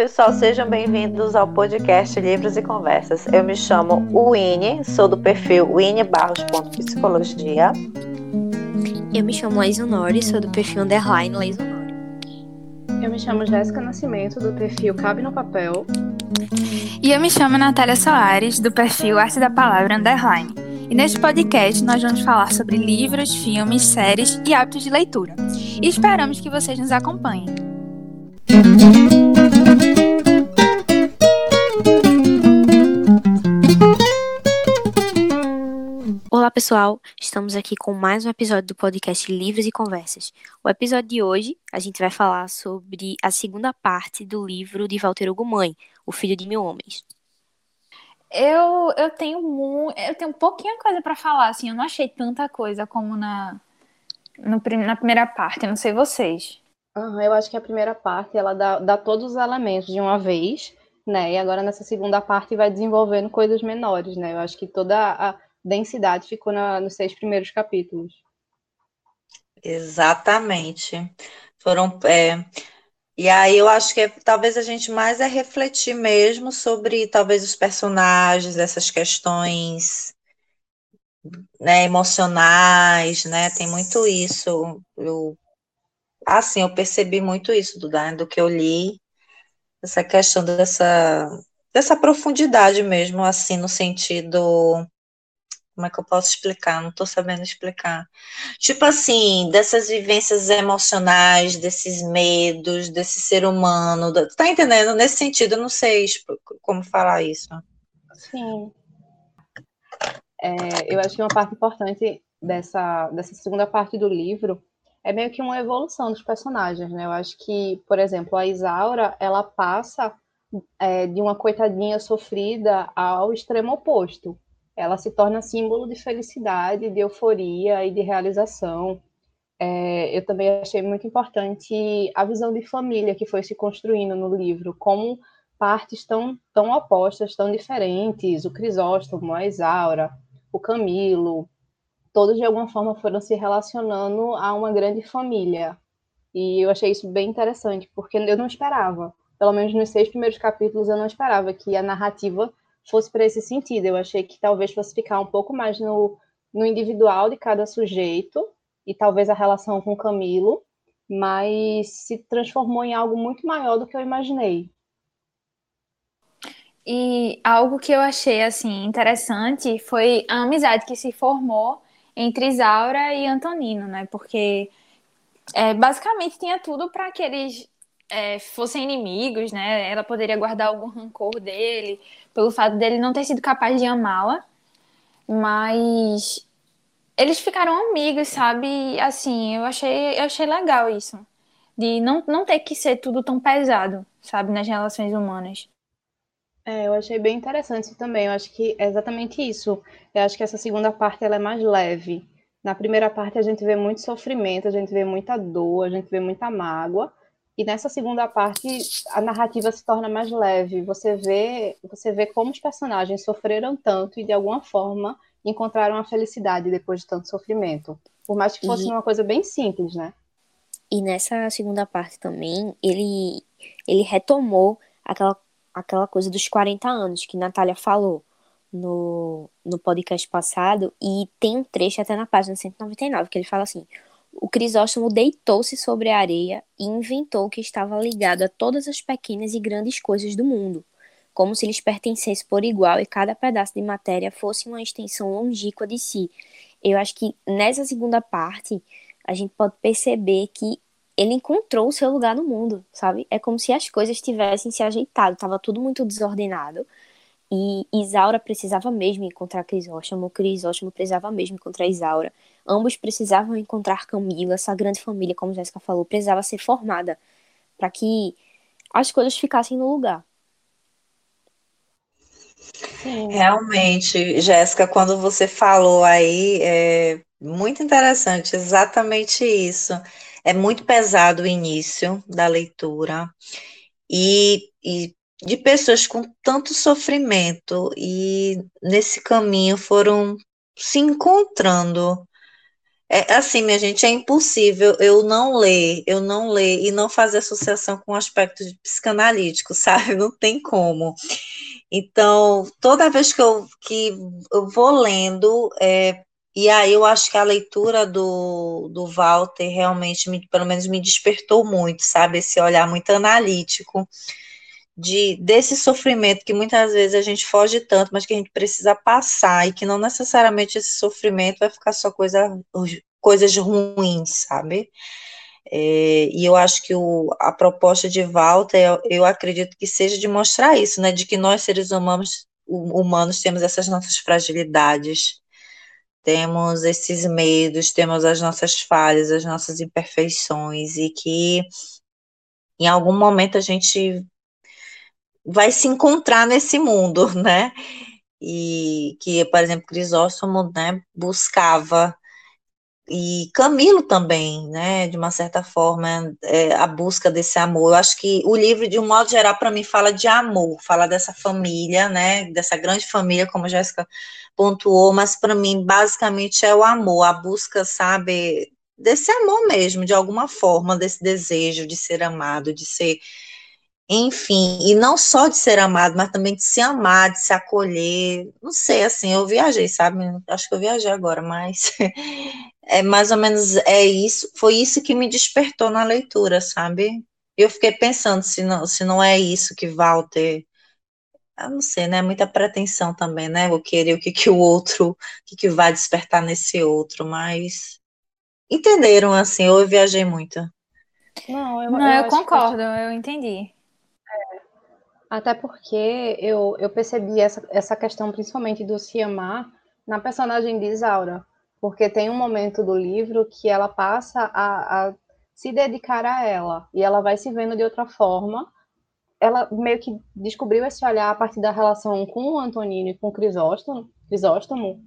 pessoal, sejam bem-vindos ao podcast Livros e Conversas. Eu me chamo Winnie, sou do perfil winniebarros.psicologia. Eu me chamo Laisonori, sou do perfil underline Laisonori. Eu me chamo Jéssica Nascimento, do perfil Cabe no Papel. E eu me chamo Natália Soares, do perfil Arte da Palavra Underline. E neste podcast nós vamos falar sobre livros, filmes, séries e hábitos de leitura. E esperamos que vocês nos acompanhem. Olá pessoal, estamos aqui com mais um episódio do podcast Livros e Conversas. O episódio de hoje a gente vai falar sobre a segunda parte do livro de Walter Hugo Mãe, O Filho de Mil Homens. Eu, eu tenho mu eu tenho pouquinha coisa para falar, assim, eu não achei tanta coisa como na, no, na primeira parte, eu não sei vocês. Uhum, eu acho que a primeira parte ela dá, dá todos os elementos de uma vez, né? E agora nessa segunda parte vai desenvolvendo coisas menores, né? Eu acho que toda a densidade ficou na, nos seis primeiros capítulos. Exatamente. Foram. É... E aí eu acho que é, talvez a gente mais é refletir mesmo sobre talvez os personagens, essas questões né, emocionais, né? Tem muito isso. Eu assim, eu percebi muito isso do, do que eu li, essa questão dessa, dessa profundidade mesmo, assim, no sentido. Como é que eu posso explicar? Não estou sabendo explicar. Tipo assim, dessas vivências emocionais, desses medos, desse ser humano. Tá entendendo? Nesse sentido, eu não sei como falar isso. Sim. É, eu acho que uma parte importante dessa, dessa segunda parte do livro é meio que uma evolução dos personagens, né? Eu acho que, por exemplo, a Isaura, ela passa é, de uma coitadinha sofrida ao extremo oposto. Ela se torna símbolo de felicidade, de euforia e de realização. É, eu também achei muito importante a visão de família que foi se construindo no livro, como partes tão, tão opostas, tão diferentes, o Crisóstomo, a Isaura, o Camilo, todos de alguma forma foram se relacionando a uma grande família. E eu achei isso bem interessante, porque eu não esperava. Pelo menos nos seis primeiros capítulos, eu não esperava que a narrativa fosse para esse sentido. Eu achei que talvez fosse ficar um pouco mais no, no individual de cada sujeito, e talvez a relação com Camilo, mas se transformou em algo muito maior do que eu imaginei. E algo que eu achei assim interessante foi a amizade que se formou entre Isaura e Antonino, né? Porque é, basicamente tinha tudo para que eles é, fossem inimigos, né? Ela poderia guardar algum rancor dele pelo fato dele não ter sido capaz de amá-la, mas eles ficaram amigos, sabe? Assim, eu achei, eu achei legal isso, de não, não ter que ser tudo tão pesado, sabe, nas relações humanas. É, eu achei bem interessante também. Eu acho que é exatamente isso. Eu acho que essa segunda parte ela é mais leve. Na primeira parte a gente vê muito sofrimento, a gente vê muita dor, a gente vê muita mágoa. E nessa segunda parte a narrativa se torna mais leve. Você vê, você vê como os personagens sofreram tanto e de alguma forma encontraram a felicidade depois de tanto sofrimento. Por mais que fosse e... uma coisa bem simples, né? E nessa segunda parte também, ele ele retomou aquela aquela coisa dos 40 anos que Natália falou no, no podcast passado, e tem um trecho até na página 199 que ele fala assim: O Crisóstomo deitou-se sobre a areia e inventou que estava ligado a todas as pequenas e grandes coisas do mundo, como se lhes pertencesse por igual e cada pedaço de matéria fosse uma extensão longínqua de si. Eu acho que nessa segunda parte a gente pode perceber que ele encontrou o seu lugar no mundo, sabe? É como se as coisas tivessem se ajeitado, tava tudo muito desordenado. E Isaura precisava mesmo encontrar Crisóstomo, Crisóstomo precisava mesmo encontrar Isaura. Ambos precisavam encontrar Camila, essa grande família, como Jéssica falou, precisava ser formada para que as coisas ficassem no lugar. Realmente, Jéssica, quando você falou aí, é muito interessante, exatamente isso é muito pesado o início da leitura e, e de pessoas com tanto sofrimento e nesse caminho foram se encontrando. É assim, minha gente, é impossível eu não ler, eu não ler e não fazer associação com aspectos psicanalíticos, sabe? Não tem como. Então, toda vez que eu, que eu vou lendo, é, e aí eu acho que a leitura do, do Walter realmente, me, pelo menos, me despertou muito, sabe? Esse olhar muito analítico de desse sofrimento que muitas vezes a gente foge tanto, mas que a gente precisa passar e que não necessariamente esse sofrimento vai ficar só coisa, coisas ruins, sabe? É, e eu acho que o, a proposta de Walter, eu, eu, acredito que seja de mostrar isso, né? De que nós, seres humanos, humanos, temos essas nossas fragilidades, temos esses medos, temos as nossas falhas, as nossas imperfeições, e que em algum momento a gente vai se encontrar nesse mundo, né? E que, por exemplo, Crisóstomo, né, buscava e Camilo também, né, de uma certa forma, é, a busca desse amor. Eu acho que o livro, de um modo geral, para mim, fala de amor, fala dessa família, né, dessa grande família, como a Jéssica pontuou, mas para mim, basicamente, é o amor, a busca, sabe, desse amor mesmo, de alguma forma, desse desejo de ser amado, de ser enfim, e não só de ser amado, mas também de se amar, de se acolher. Não sei, assim, eu viajei, sabe? Acho que eu viajei agora, mas é mais ou menos é isso, foi isso que me despertou na leitura, sabe? Eu fiquei pensando se não, se não é isso que Walter eu não sei, né? Muita pretensão também, né? Eu querer o que, que o outro, o que, que vai despertar nesse outro, mas entenderam assim, eu viajei muito. Não, eu, não, eu, eu concordo, que... eu entendi. Até porque eu, eu percebi essa, essa questão, principalmente do se amar, na personagem de Isaura. Porque tem um momento do livro que ela passa a, a se dedicar a ela. E ela vai se vendo de outra forma. Ela meio que descobriu esse olhar a partir da relação com o Antonino e com o Crisóstomo. Crisóstomo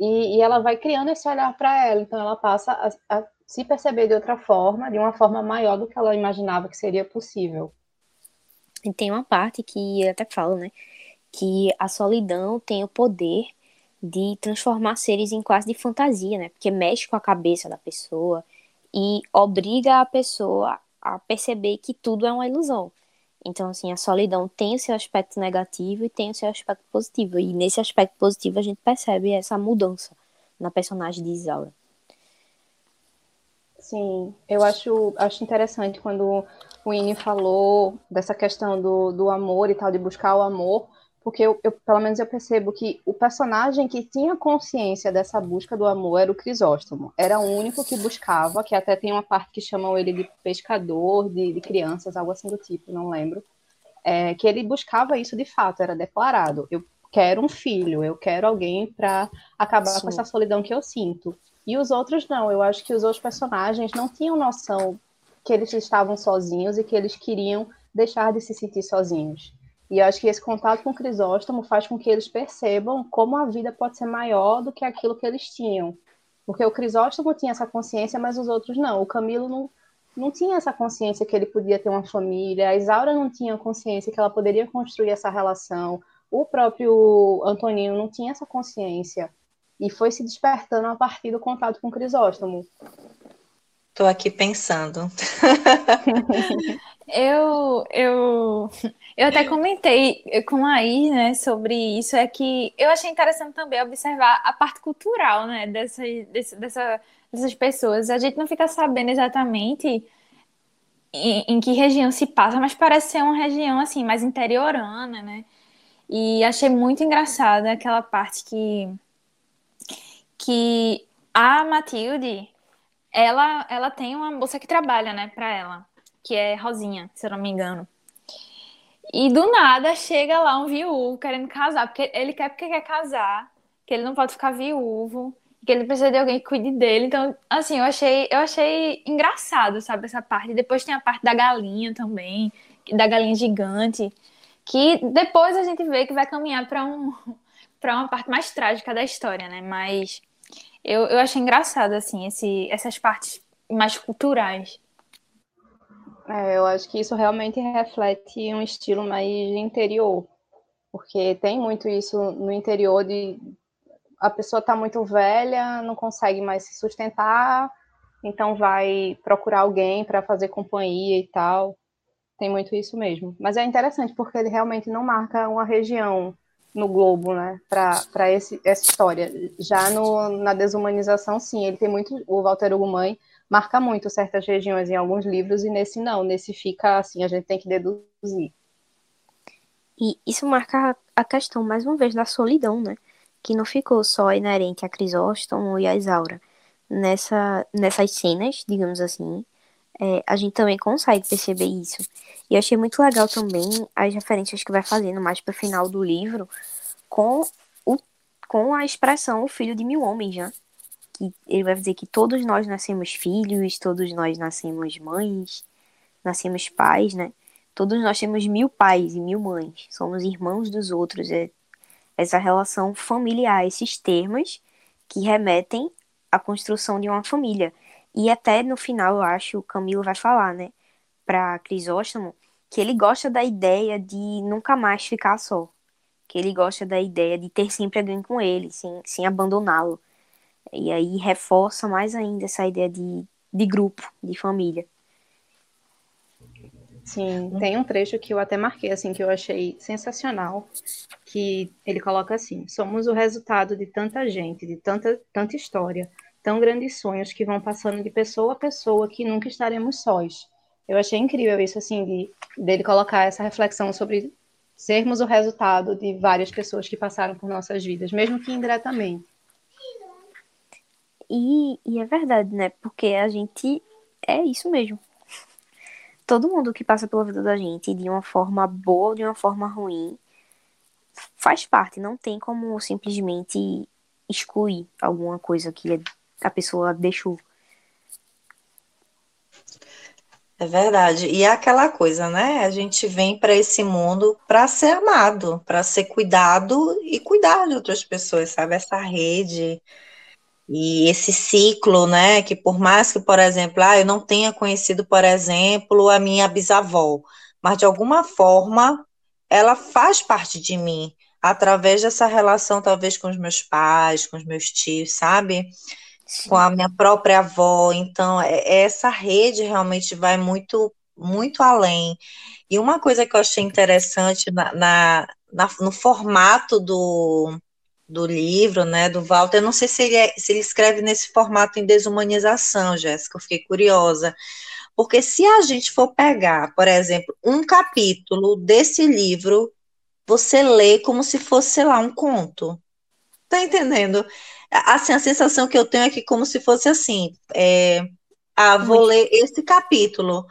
e, e ela vai criando esse olhar para ela. Então ela passa a, a se perceber de outra forma, de uma forma maior do que ela imaginava que seria possível. Tem uma parte que até fala, né? Que a solidão tem o poder de transformar seres em quase de fantasia, né? Porque mexe com a cabeça da pessoa e obriga a pessoa a perceber que tudo é uma ilusão. Então, assim, a solidão tem o seu aspecto negativo e tem o seu aspecto positivo. E nesse aspecto positivo a gente percebe essa mudança na personagem de Isaura. Sim, eu acho, acho interessante quando o Ine falou dessa questão do, do amor e tal, de buscar o amor, porque eu, eu, pelo menos eu percebo que o personagem que tinha consciência dessa busca do amor era o Crisóstomo. Era o único que buscava, que até tem uma parte que chamam ele de pescador de, de crianças, algo assim do tipo, não lembro. É, que ele buscava isso de fato, era declarado. Eu quero um filho, eu quero alguém para acabar Sim. com essa solidão que eu sinto. E os outros não, eu acho que os outros personagens não tinham noção que eles estavam sozinhos e que eles queriam deixar de se sentir sozinhos. E acho que esse contato com o Crisóstomo faz com que eles percebam como a vida pode ser maior do que aquilo que eles tinham. Porque o Crisóstomo tinha essa consciência, mas os outros não. O Camilo não, não tinha essa consciência que ele podia ter uma família, a Isaura não tinha consciência que ela poderia construir essa relação, o próprio Antonino não tinha essa consciência. E foi se despertando a partir do contato com o Crisóstomo. Estou aqui pensando. eu, eu, eu até comentei com a I, né, sobre isso, é que eu achei interessante também observar a parte cultural, né, dessa, desse, dessa, dessas pessoas. A gente não fica sabendo exatamente em, em, que região se passa, mas parece ser uma região, assim, mais interiorana, né, e achei muito engraçada aquela parte que, que a Matilde ela, ela tem uma moça que trabalha, né, pra ela, que é Rosinha, se eu não me engano. E do nada chega lá um viúvo querendo casar, porque ele quer porque quer casar, que ele não pode ficar viúvo, que ele precisa de alguém que cuide dele. Então, assim, eu achei, eu achei engraçado, sabe, essa parte. Depois tem a parte da galinha também, da galinha gigante, que depois a gente vê que vai caminhar para um para uma parte mais trágica da história, né? Mas eu, eu achei engraçado, assim, esse, essas partes mais culturais. É, eu acho que isso realmente reflete um estilo mais interior, porque tem muito isso no interior de a pessoa está muito velha, não consegue mais se sustentar, então vai procurar alguém para fazer companhia e tal. Tem muito isso mesmo. Mas é interessante porque ele realmente não marca uma região no globo, né, para essa história. Já no, na desumanização, sim, ele tem muito. O Walter Hugo Mãe marca muito certas regiões em alguns livros, e nesse não. Nesse fica assim, a gente tem que deduzir. E isso marca a questão, mais uma vez, da solidão, né? Que não ficou só inerente a Crisóstomo e a Isaura. Nessa, nessas cenas, digamos assim, é, a gente também consegue perceber isso. E eu achei muito legal também as referências que vai fazendo mais pro final do livro com, o, com a expressão o filho de mil homens, né? Que ele vai dizer que todos nós nascemos filhos, todos nós nascemos mães, nascemos pais, né? Todos nós temos mil pais e mil mães, somos irmãos dos outros. É essa relação familiar, esses termos que remetem à construção de uma família. E até no final, eu acho, o Camilo vai falar, né, para Crisóstomo, que ele gosta da ideia de nunca mais ficar só. Que ele gosta da ideia de ter sempre alguém com ele, sem, sem abandoná-lo. E aí reforça mais ainda essa ideia de, de grupo, de família. Sim, tem um trecho que eu até marquei, assim, que eu achei sensacional, que ele coloca assim: somos o resultado de tanta gente, de tanta, tanta história, tão grandes sonhos que vão passando de pessoa a pessoa que nunca estaremos sós. Eu achei incrível isso, assim, de, dele colocar essa reflexão sobre sermos o resultado de várias pessoas que passaram por nossas vidas, mesmo que indiretamente. E, e é verdade, né? Porque a gente é isso mesmo todo mundo que passa pela vida da gente de uma forma boa ou de uma forma ruim faz parte, não tem como simplesmente excluir alguma coisa que a pessoa deixou. É verdade. E é aquela coisa, né? A gente vem para esse mundo para ser amado, para ser cuidado e cuidar de outras pessoas, sabe? Essa rede e esse ciclo, né, que por mais que, por exemplo, ah, eu não tenha conhecido, por exemplo, a minha bisavó, mas de alguma forma ela faz parte de mim, através dessa relação, talvez, com os meus pais, com os meus tios, sabe? Com a minha própria avó. Então, é, essa rede realmente vai muito, muito além. E uma coisa que eu achei interessante na, na, na no formato do, do livro, né, do Walter. Eu não sei se ele, é, se ele escreve nesse formato em desumanização, Jéssica, eu fiquei curiosa. Porque se a gente for pegar, por exemplo, um capítulo desse livro, você lê como se fosse, sei lá, um conto. Tá entendendo? Assim, a sensação que eu tenho é que como se fosse assim, é, ah, vou Muito. ler esse capítulo.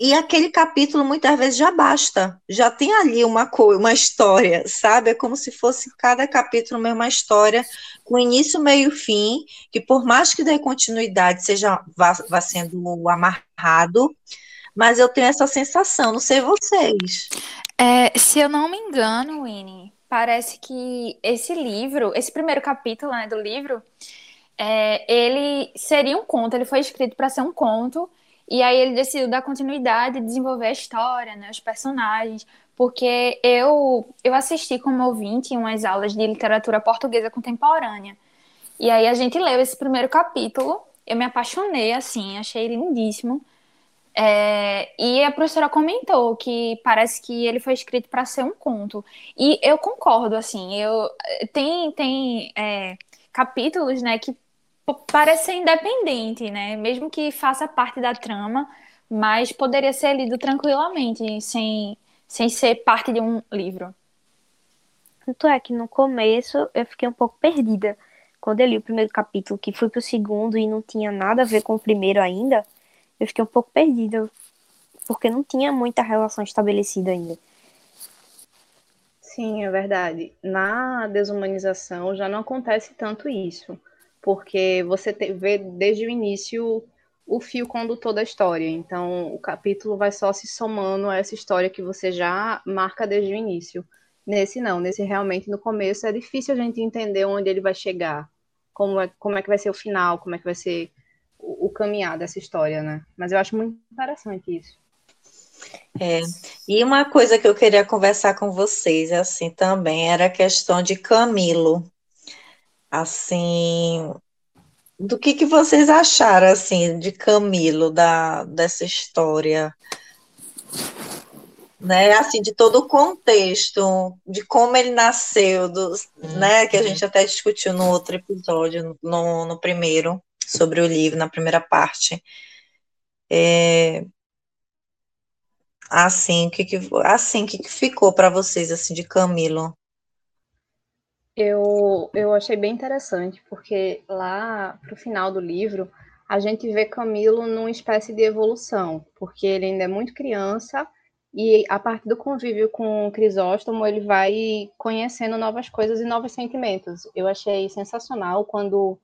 E aquele capítulo muitas vezes já basta, já tem ali uma coisa, uma história, sabe? É como se fosse cada capítulo mesmo uma história com início, meio e fim, que por mais que dê continuidade seja vá, vá sendo amarrado, mas eu tenho essa sensação, não sei vocês. É, se eu não me engano, Winnie, parece que esse livro, esse primeiro capítulo né, do livro, é, ele seria um conto, ele foi escrito para ser um conto e aí ele decidiu dar continuidade, desenvolver a história, né, os personagens, porque eu eu assisti como ouvinte em umas aulas de literatura portuguesa contemporânea. E aí a gente leu esse primeiro capítulo, eu me apaixonei assim, achei lindíssimo. É, e a professora comentou que parece que ele foi escrito para ser um conto. E eu concordo, assim, eu tem, tem é, capítulos né, que parece ser independente, né? Mesmo que faça parte da trama, mas poderia ser lido tranquilamente, sem, sem ser parte de um livro. Tanto é que no começo eu fiquei um pouco perdida. Quando eu li o primeiro capítulo, que fui pro segundo e não tinha nada a ver com o primeiro ainda, eu fiquei um pouco perdida. Porque não tinha muita relação estabelecida ainda. Sim, é verdade. Na desumanização já não acontece tanto isso porque você vê desde o início o fio condutor da história. Então, o capítulo vai só se somando a essa história que você já marca desde o início. Nesse não, nesse realmente no começo é difícil a gente entender onde ele vai chegar, como é, como é que vai ser o final, como é que vai ser o, o caminhar dessa história, né? Mas eu acho muito interessante isso. É, e uma coisa que eu queria conversar com vocês, assim, também, era a questão de Camilo Assim, do que que vocês acharam assim de Camilo da dessa história? Né, assim, de todo o contexto, de como ele nasceu, dos, né, que a gente até discutiu no outro episódio, no, no primeiro, sobre o livro, na primeira parte. É, assim, que, que, assim, que, que ficou para vocês, assim, de Camilo? Eu, eu achei bem interessante, porque lá pro final do livro, a gente vê Camilo numa espécie de evolução, porque ele ainda é muito criança e a partir do convívio com Crisóstomo, ele vai conhecendo novas coisas e novos sentimentos. Eu achei sensacional quando,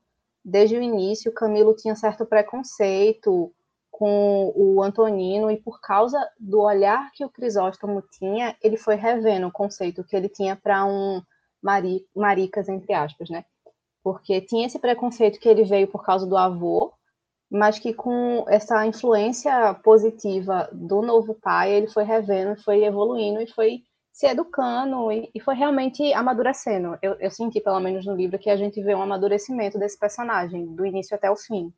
desde o início, Camilo tinha certo preconceito com o Antonino e por causa do olhar que o Crisóstomo tinha, ele foi revendo o conceito que ele tinha para um mari, maricas, entre aspas, né? Porque tinha esse preconceito que ele veio por causa do avô, mas que com essa influência positiva do novo pai, ele foi revendo, foi evoluindo e foi se educando e, e foi realmente amadurecendo. Eu, eu, senti, pelo menos no livro, que a gente vê um amadurecimento desse personagem, do início até o fim.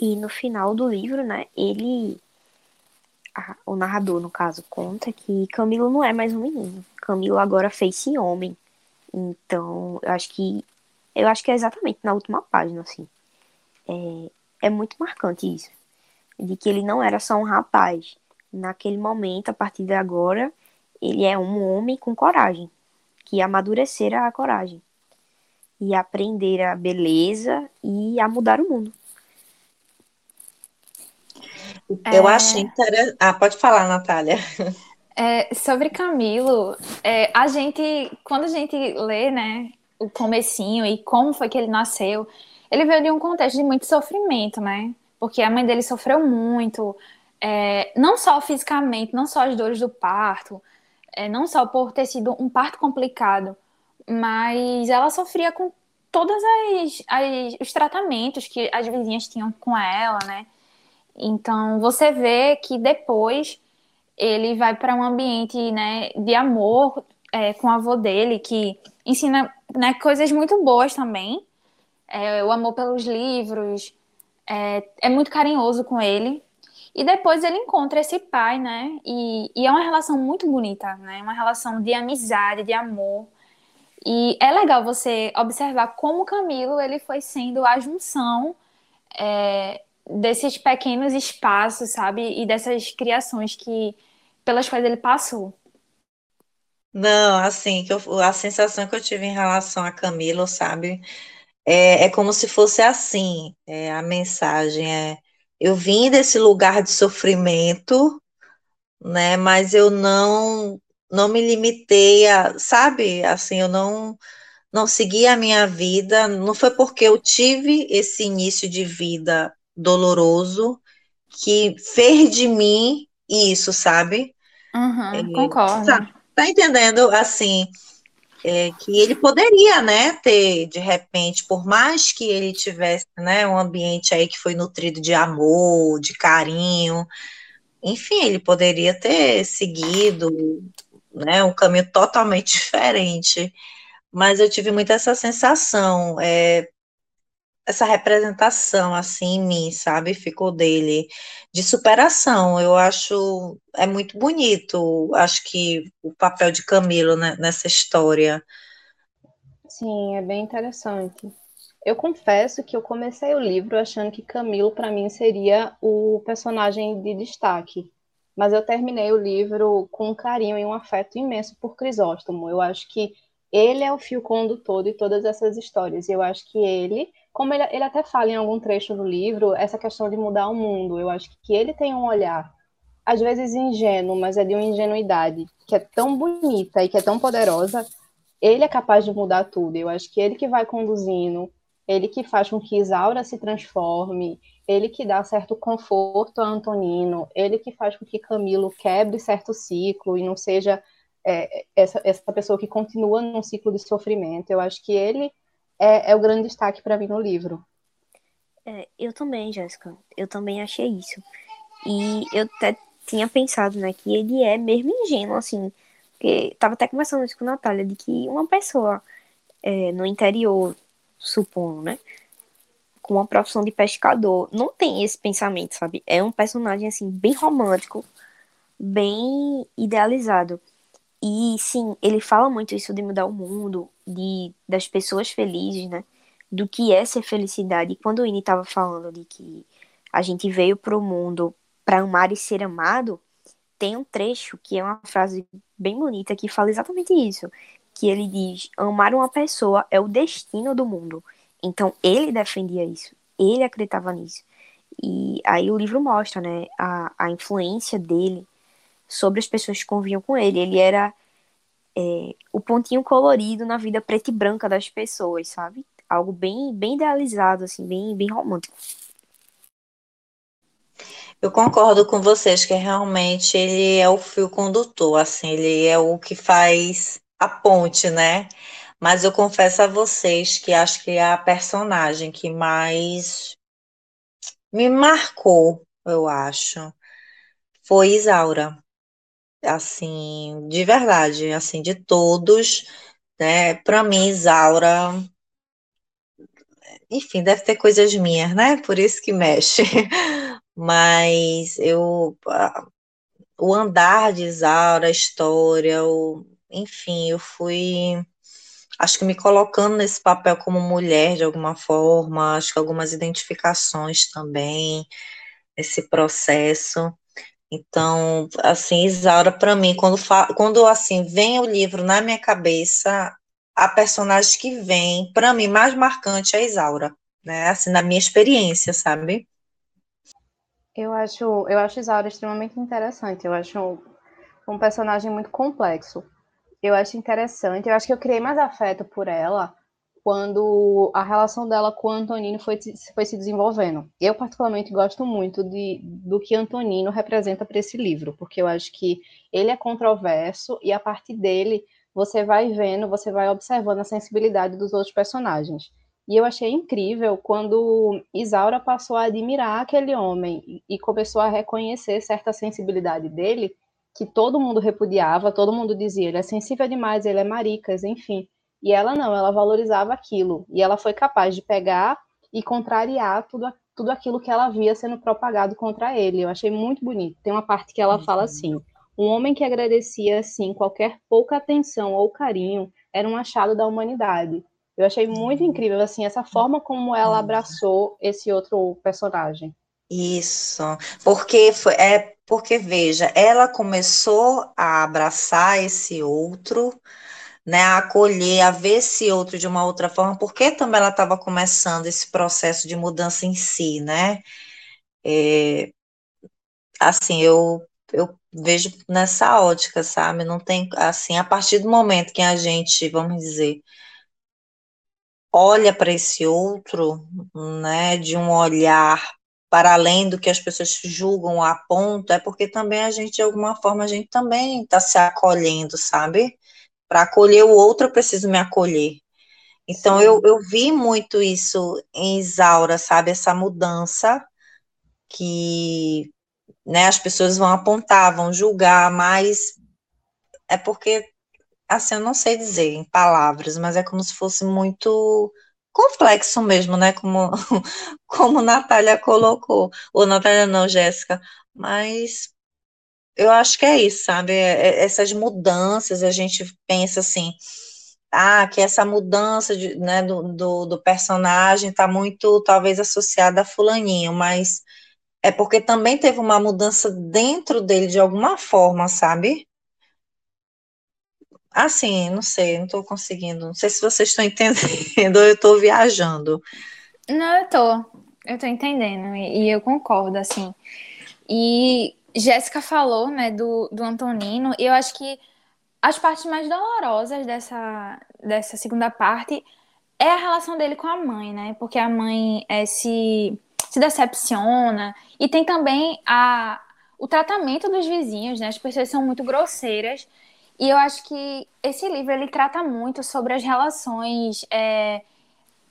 E no final do livro, né, ele a, o narrador, no caso, conta que Camilo não é mais um menino. Camilo agora fez-se homem. Então, eu acho que. Eu acho que é exatamente na última página, assim. É, é muito marcante isso. De que ele não era só um rapaz. Naquele momento, a partir de agora, ele é um homem com coragem. Que amadurecera a coragem. E aprender a beleza e a mudar o mundo. Eu é... achei interessante. Ah, pode falar, Natália. É, sobre Camilo, é, a gente, quando a gente lê, né, o comecinho e como foi que ele nasceu, ele veio de um contexto de muito sofrimento, né? Porque a mãe dele sofreu muito, é, não só fisicamente, não só as dores do parto, é, não só por ter sido um parto complicado, mas ela sofria com todos os tratamentos que as vizinhas tinham com ela, né? Então você vê que depois ele vai para um ambiente né, de amor é, com o avô dele, que ensina né, coisas muito boas também. É, o amor pelos livros, é, é, muito carinhoso com ele. E depois ele encontra esse pai, né? E, e, é uma relação muito bonita, né? Uma relação de amizade, de amor. E é legal você observar como Camilo ele foi sendo a junção é, desses pequenos espaços, sabe? E dessas criações que pelas quais ele passou. Não, assim, que eu, a sensação que eu tive em relação a Camilo, sabe? É, é como se fosse assim, é, a mensagem é, eu vim desse lugar de sofrimento, né, mas eu não não me limitei a, sabe, assim, eu não não segui a minha vida, não foi porque eu tive esse início de vida doloroso que fez de mim isso, sabe? Uhum, é, concordo. Tá, tá, entendendo? Assim, é, que ele poderia, né, ter, de repente, por mais que ele tivesse, né, um ambiente aí que foi nutrido de amor, de carinho, enfim, ele poderia ter seguido, né, um caminho totalmente diferente. Mas eu tive muito essa sensação, é, essa representação assim em mim, sabe? Ficou dele de superação. Eu acho é muito bonito. Acho que o papel de Camilo né, nessa história. Sim, é bem interessante. Eu confesso que eu comecei o livro achando que Camilo para mim seria o personagem de destaque, mas eu terminei o livro com um carinho e um afeto imenso por Crisóstomo. Eu acho que ele é o fio condutor de todas essas histórias. Eu acho que ele como ele, ele até fala em algum trecho do livro, essa questão de mudar o mundo. Eu acho que ele tem um olhar, às vezes ingênuo, mas é de uma ingenuidade, que é tão bonita e que é tão poderosa. Ele é capaz de mudar tudo. Eu acho que ele que vai conduzindo, ele que faz com que Isaura se transforme, ele que dá certo conforto a Antonino, ele que faz com que Camilo quebre certo ciclo e não seja é, essa, essa pessoa que continua num ciclo de sofrimento. Eu acho que ele é, é o grande destaque para mim no livro. É, eu também, Jéssica. Eu também achei isso. E eu até tinha pensado, né, que ele é mesmo ingênuo, assim. Porque tava até conversando isso com a Natália, de que uma pessoa é, no interior, supondo, né? Com uma profissão de pescador. Não tem esse pensamento, sabe? É um personagem, assim, bem romântico, bem idealizado. E, sim, ele fala muito isso de mudar o mundo, de das pessoas felizes, né? Do que é ser felicidade. E quando o Ini estava falando de que a gente veio para o mundo para amar e ser amado, tem um trecho que é uma frase bem bonita que fala exatamente isso, que ele diz: amar uma pessoa é o destino do mundo. Então ele defendia isso, ele acreditava nisso. E aí o livro mostra, né, a, a influência dele sobre as pessoas que conviviam com ele. Ele era é, o pontinho colorido na vida preta e branca das pessoas, sabe? Algo bem, bem idealizado, assim, bem, bem romântico. Eu concordo com vocês que realmente ele é o fio condutor, assim, ele é o que faz a ponte, né? Mas eu confesso a vocês que acho que é a personagem que mais me marcou, eu acho, foi Isaura. Assim, de verdade, assim, de todos, né? Para mim, Isaura, enfim, deve ter coisas minhas, né? Por isso que mexe. Mas eu o andar de Isaura, a história, o, enfim, eu fui, acho que me colocando nesse papel como mulher de alguma forma, acho que algumas identificações também, esse processo. Então, assim, Isaura, para mim, quando, quando assim vem o livro na minha cabeça, a personagem que vem, para mim, mais marcante é Isaura, né? Assim, na minha experiência, sabe? Eu acho, eu acho Isaura extremamente interessante. Eu acho um personagem muito complexo eu acho interessante. Eu acho que eu criei mais afeto por ela quando a relação dela com Antonino foi, foi se desenvolvendo. Eu, particularmente, gosto muito de, do que Antonino representa para esse livro, porque eu acho que ele é controverso e a partir dele você vai vendo, você vai observando a sensibilidade dos outros personagens. E eu achei incrível quando Isaura passou a admirar aquele homem e começou a reconhecer certa sensibilidade dele que todo mundo repudiava, todo mundo dizia, ele é sensível demais, ele é maricas, enfim. E ela não, ela valorizava aquilo. E ela foi capaz de pegar e contrariar tudo, tudo aquilo que ela via sendo propagado contra ele. Eu achei muito bonito. Tem uma parte que ela uhum. fala assim: um homem que agradecia assim qualquer pouca atenção ou carinho era um achado da humanidade. Eu achei muito uhum. incrível assim essa forma como ela abraçou esse outro personagem. Isso, porque foi, é porque veja, ela começou a abraçar esse outro, né, a acolher, a ver esse outro de uma outra forma, porque também ela estava começando esse processo de mudança em si, né? É, assim, eu eu vejo nessa ótica, sabe? Não tem assim, a partir do momento que a gente, vamos dizer, olha para esse outro, né, de um olhar para além do que as pessoas julgam a ponto, é porque também a gente, de alguma forma, a gente também está se acolhendo, sabe? Para acolher o outro, eu preciso me acolher. Então, eu, eu vi muito isso em Isaura, sabe? Essa mudança que né, as pessoas vão apontar, vão julgar, mas é porque, assim, eu não sei dizer em palavras, mas é como se fosse muito complexo mesmo, né? Como, como Natália colocou. Ou Natália não, Jéssica. Mas eu acho que é isso, sabe? É, é, essas mudanças, a gente pensa assim, ah, que essa mudança de, né, do, do, do personagem está muito, talvez, associada a fulaninho, mas é porque também teve uma mudança dentro dele de alguma forma, sabe? Assim, não sei, não estou conseguindo. Não sei se vocês estão entendendo ou eu estou viajando. Não, eu tô. Eu tô entendendo e, e eu concordo, assim. E Jéssica falou, né, do, do Antonino, e eu acho que as partes mais dolorosas dessa, dessa segunda parte é a relação dele com a mãe, né? Porque a mãe é, se, se decepciona. E tem também a, o tratamento dos vizinhos, né? As pessoas são muito grosseiras. E eu acho que esse livro ele trata muito sobre as relações é,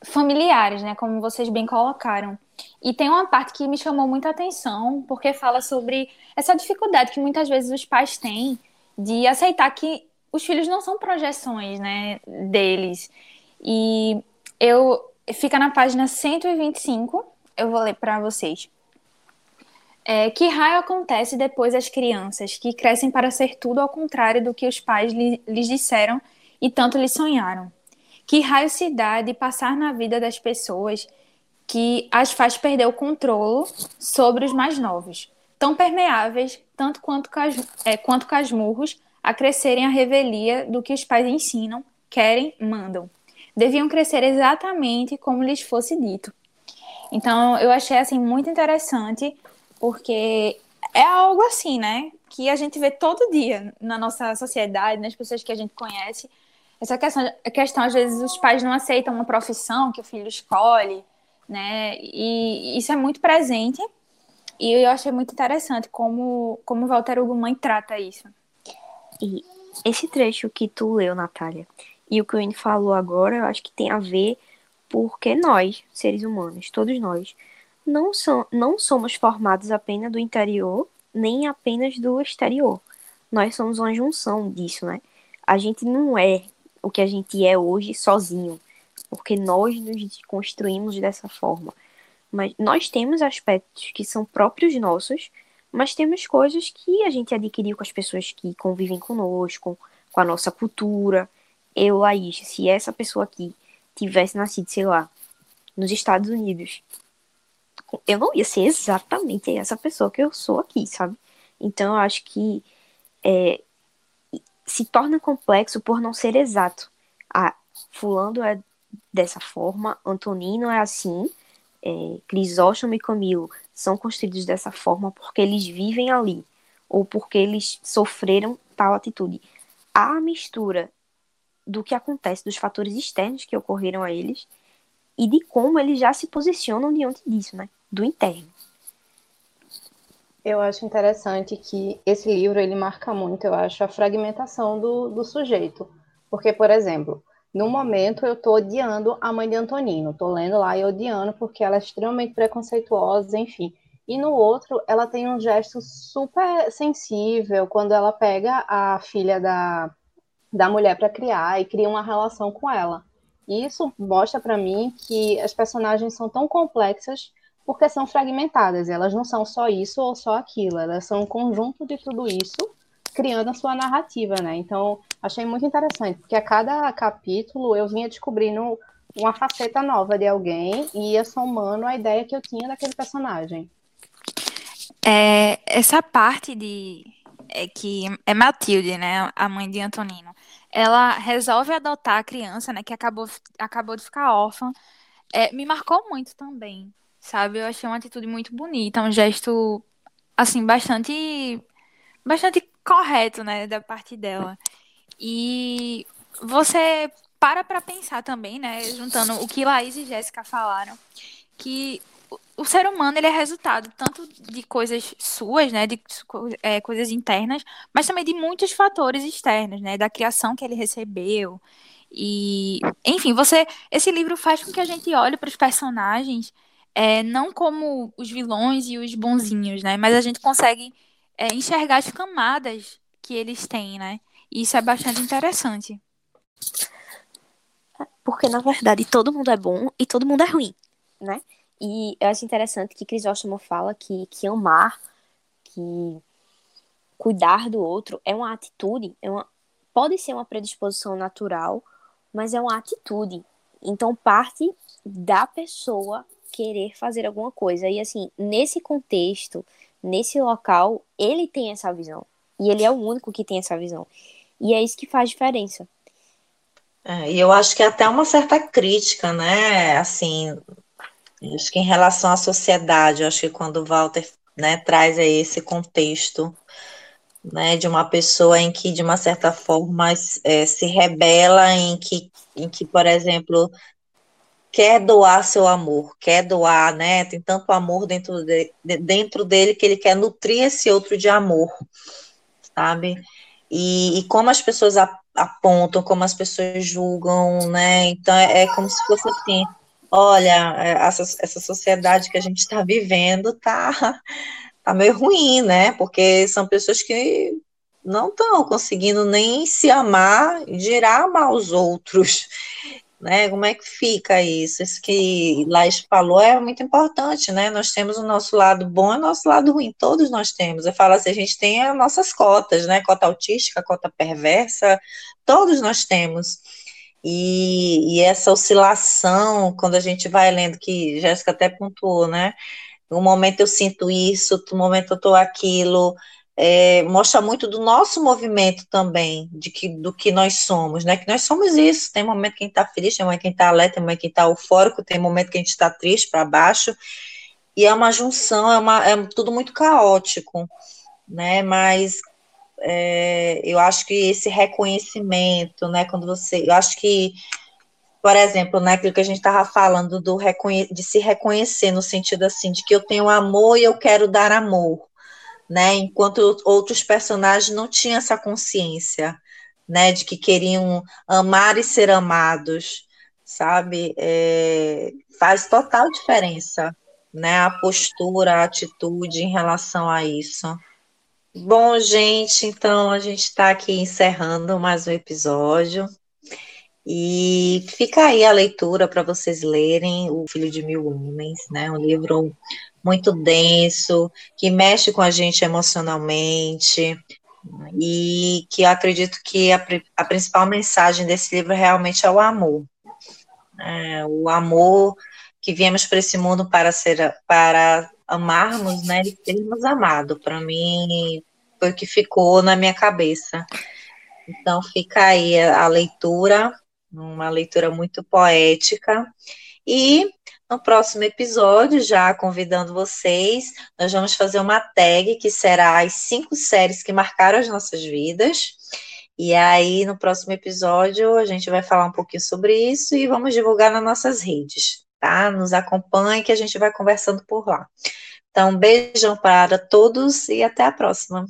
familiares, né? Como vocês bem colocaram. E tem uma parte que me chamou muita atenção, porque fala sobre essa dificuldade que muitas vezes os pais têm de aceitar que os filhos não são projeções, né, deles. E eu fica na página 125, eu vou ler para vocês. É, que raio acontece depois das crianças que crescem para ser tudo ao contrário do que os pais li, lhes disseram e tanto lhes sonharam? Que raio se dá de passar na vida das pessoas que as faz perder o controle sobre os mais novos, tão permeáveis, tanto quanto, cas, é, quanto casmurros, a crescerem a revelia do que os pais ensinam, querem, mandam. Deviam crescer exatamente como lhes fosse dito. Então, eu achei assim muito interessante, porque é algo assim, né, que a gente vê todo dia na nossa sociedade, nas pessoas que a gente conhece. Essa questão, a questão às vezes os pais não aceitam uma profissão que o filho escolhe, né? E isso é muito presente e eu achei muito interessante como como Walter Hugo Mãe trata isso. E esse trecho que tu leu, Natália, e o que o Wayne falou agora, eu acho que tem a ver porque nós, seres humanos, todos nós, não, são, não somos formados apenas do interior, nem apenas do exterior. Nós somos uma junção disso, né? A gente não é o que a gente é hoje sozinho porque nós nos construímos dessa forma. Mas nós temos aspectos que são próprios nossos, mas temos coisas que a gente adquiriu com as pessoas que convivem conosco, com a nossa cultura. Eu, Laís, se essa pessoa aqui tivesse nascido, sei lá, nos Estados Unidos, eu não ia ser exatamente essa pessoa que eu sou aqui, sabe? Então, eu acho que é, se torna complexo por não ser exato. Ah, fulano é dessa forma, Antonino é assim, é, Crisóstomo e Camilo são construídos dessa forma porque eles vivem ali, ou porque eles sofreram tal atitude. A mistura do que acontece, dos fatores externos que ocorreram a eles, e de como eles já se posicionam diante disso, né? Do interno. Eu acho interessante que esse livro ele marca muito, eu acho, a fragmentação do, do sujeito. Porque, por exemplo, no momento, eu estou odiando a mãe de Antonino. Estou lendo lá e odiando porque ela é extremamente preconceituosa, enfim. E no outro, ela tem um gesto super sensível quando ela pega a filha da, da mulher para criar e cria uma relação com ela. E isso mostra para mim que as personagens são tão complexas porque são fragmentadas. Elas não são só isso ou só aquilo. Elas são um conjunto de tudo isso criando a sua narrativa, né? Então, achei muito interessante, porque a cada capítulo eu vinha descobrindo uma faceta nova de alguém e ia somando a ideia que eu tinha daquele personagem. É, essa parte de é que é Matilde, né, a mãe de Antonino, ela resolve adotar a criança, né, que acabou, acabou de ficar órfã, é, me marcou muito também, sabe? Eu achei uma atitude muito bonita, um gesto, assim, bastante, bastante correto, né, da parte dela. E você para para pensar também, né, juntando o que Laís e Jéssica falaram, que o ser humano ele é resultado tanto de coisas suas, né, de é, coisas internas, mas também de muitos fatores externos, né, da criação que ele recebeu. E, enfim, você, esse livro faz com que a gente olhe para os personagens é, não como os vilões e os bonzinhos, né, mas a gente consegue é, enxergar as camadas que eles têm, né? Isso é bastante interessante. Porque, na verdade, todo mundo é bom e todo mundo é ruim, né? E eu acho interessante que Crisóstomo fala que, que amar, que cuidar do outro é uma atitude, é uma, pode ser uma predisposição natural, mas é uma atitude. Então, parte da pessoa querer fazer alguma coisa. E, assim, nesse contexto, nesse local, ele tem essa visão. E ele é o único que tem essa visão. E é isso que faz diferença. É, e eu acho que é até uma certa crítica, né? Assim, acho que em relação à sociedade, acho que quando o Walter né, traz aí esse contexto né, de uma pessoa em que, de uma certa forma, é, se rebela, em que, em que, por exemplo, quer doar seu amor, quer doar, né? Tem tanto amor dentro, de, dentro dele que ele quer nutrir esse outro de amor, sabe? E, e como as pessoas apontam, como as pessoas julgam, né? Então é, é como se fosse assim: olha, é, essa, essa sociedade que a gente está vivendo tá, tá meio ruim, né? Porque são pessoas que não estão conseguindo nem se amar, dirá amar os outros. Né? Como é que fica isso? Isso que Laís falou é muito importante, né? Nós temos o nosso lado bom e o nosso lado ruim, todos nós temos. Eu falo assim, a gente tem as nossas cotas, né? Cota autística, cota perversa, todos nós temos. E, e essa oscilação, quando a gente vai lendo, que Jéssica até pontuou, né? Um momento eu sinto isso, outro momento eu estou aquilo, é, mostra muito do nosso movimento também, de que, do que nós somos, né? Que nós somos isso. Tem momento que a gente está feliz, tem momento que a gente está alerta, tem momento que a gente está eufórico, tem momento que a gente está triste para baixo. E é uma junção, é, uma, é tudo muito caótico, né? Mas é, eu acho que esse reconhecimento, né? Quando você. Eu acho que por exemplo, né, que a gente estava falando do de se reconhecer no sentido assim de que eu tenho amor e eu quero dar amor, né? Enquanto outros personagens não tinham essa consciência, né? De que queriam amar e ser amados, sabe? É, faz total diferença, né? A postura, a atitude em relação a isso. Bom, gente, então a gente está aqui encerrando mais um episódio. E fica aí a leitura para vocês lerem O Filho de Mil Homens, né? Um livro muito denso, que mexe com a gente emocionalmente, e que acredito que a, a principal mensagem desse livro realmente é o amor. É, o amor que viemos para esse mundo para ser para amarmos, né, e sermos amados. Para mim foi o que ficou na minha cabeça. Então fica aí a, a leitura, uma leitura muito poética e no próximo episódio, já convidando vocês, nós vamos fazer uma tag que será as cinco séries que marcaram as nossas vidas. E aí, no próximo episódio, a gente vai falar um pouquinho sobre isso e vamos divulgar nas nossas redes, tá? Nos acompanhe que a gente vai conversando por lá. Então, beijão para todos e até a próxima.